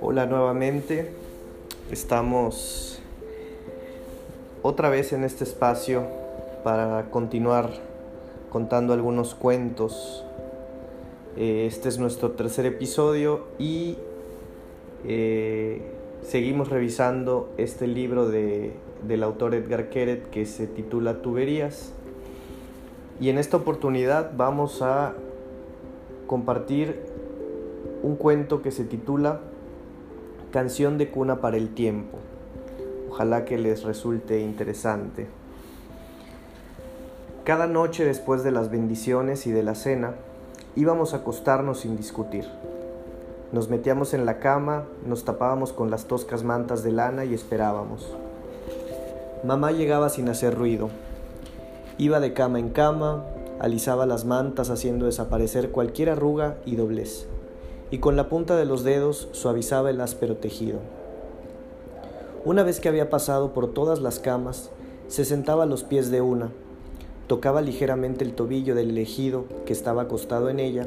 Hola nuevamente, estamos otra vez en este espacio para continuar contando algunos cuentos. Eh, este es nuestro tercer episodio y eh, seguimos revisando este libro de, del autor Edgar Keret que se titula Tuberías. Y en esta oportunidad vamos a compartir un cuento que se titula Canción de cuna para el tiempo. Ojalá que les resulte interesante. Cada noche después de las bendiciones y de la cena, íbamos a acostarnos sin discutir. Nos metíamos en la cama, nos tapábamos con las toscas mantas de lana y esperábamos. Mamá llegaba sin hacer ruido. Iba de cama en cama, alisaba las mantas haciendo desaparecer cualquier arruga y doblez, y con la punta de los dedos suavizaba el áspero tejido. Una vez que había pasado por todas las camas, se sentaba a los pies de una, tocaba ligeramente el tobillo del elegido que estaba acostado en ella,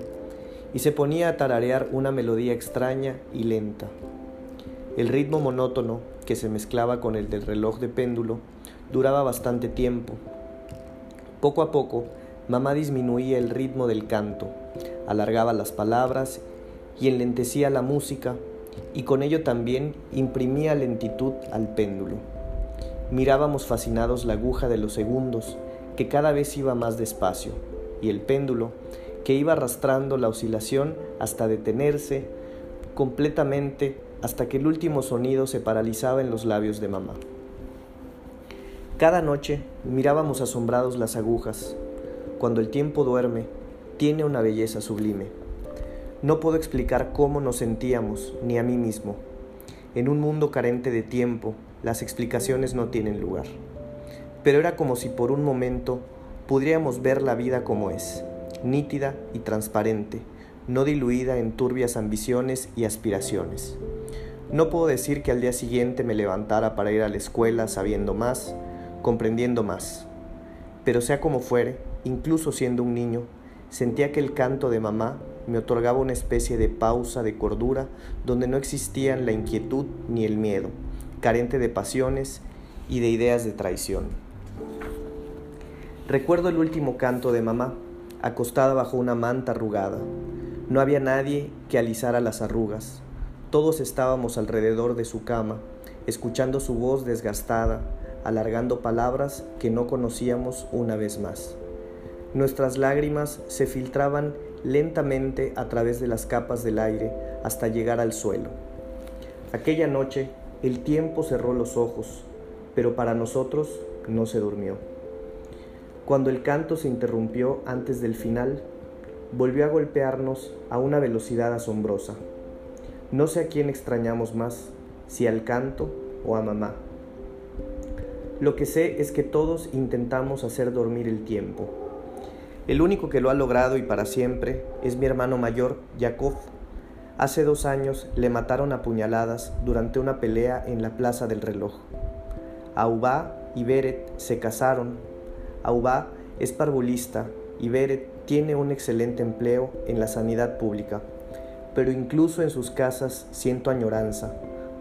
y se ponía a tararear una melodía extraña y lenta. El ritmo monótono, que se mezclaba con el del reloj de péndulo, duraba bastante tiempo. Poco a poco, mamá disminuía el ritmo del canto, alargaba las palabras y enlentecía la música, y con ello también imprimía lentitud al péndulo. Mirábamos fascinados la aguja de los segundos, que cada vez iba más despacio, y el péndulo, que iba arrastrando la oscilación hasta detenerse completamente hasta que el último sonido se paralizaba en los labios de mamá. Cada noche mirábamos asombrados las agujas. Cuando el tiempo duerme, tiene una belleza sublime. No puedo explicar cómo nos sentíamos, ni a mí mismo. En un mundo carente de tiempo, las explicaciones no tienen lugar. Pero era como si por un momento pudiéramos ver la vida como es, nítida y transparente, no diluida en turbias ambiciones y aspiraciones. No puedo decir que al día siguiente me levantara para ir a la escuela sabiendo más, comprendiendo más. Pero sea como fuere, incluso siendo un niño, sentía que el canto de mamá me otorgaba una especie de pausa de cordura donde no existían la inquietud ni el miedo, carente de pasiones y de ideas de traición. Recuerdo el último canto de mamá, acostada bajo una manta arrugada. No había nadie que alisara las arrugas. Todos estábamos alrededor de su cama, escuchando su voz desgastada, alargando palabras que no conocíamos una vez más. Nuestras lágrimas se filtraban lentamente a través de las capas del aire hasta llegar al suelo. Aquella noche el tiempo cerró los ojos, pero para nosotros no se durmió. Cuando el canto se interrumpió antes del final, volvió a golpearnos a una velocidad asombrosa. No sé a quién extrañamos más, si al canto o a mamá. Lo que sé es que todos intentamos hacer dormir el tiempo. El único que lo ha logrado y para siempre es mi hermano mayor, Yakov. Hace dos años le mataron a puñaladas durante una pelea en la Plaza del Reloj. Aubá y Beret se casaron. Aubá es parvulista y Beret tiene un excelente empleo en la sanidad pública. Pero incluso en sus casas siento añoranza.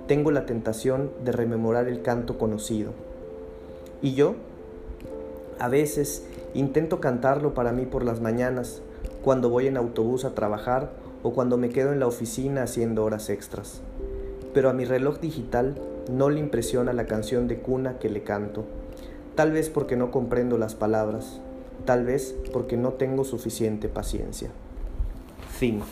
Tengo la tentación de rememorar el canto conocido. Y yo, a veces, intento cantarlo para mí por las mañanas, cuando voy en autobús a trabajar o cuando me quedo en la oficina haciendo horas extras. Pero a mi reloj digital no le impresiona la canción de cuna que le canto, tal vez porque no comprendo las palabras, tal vez porque no tengo suficiente paciencia. Fin.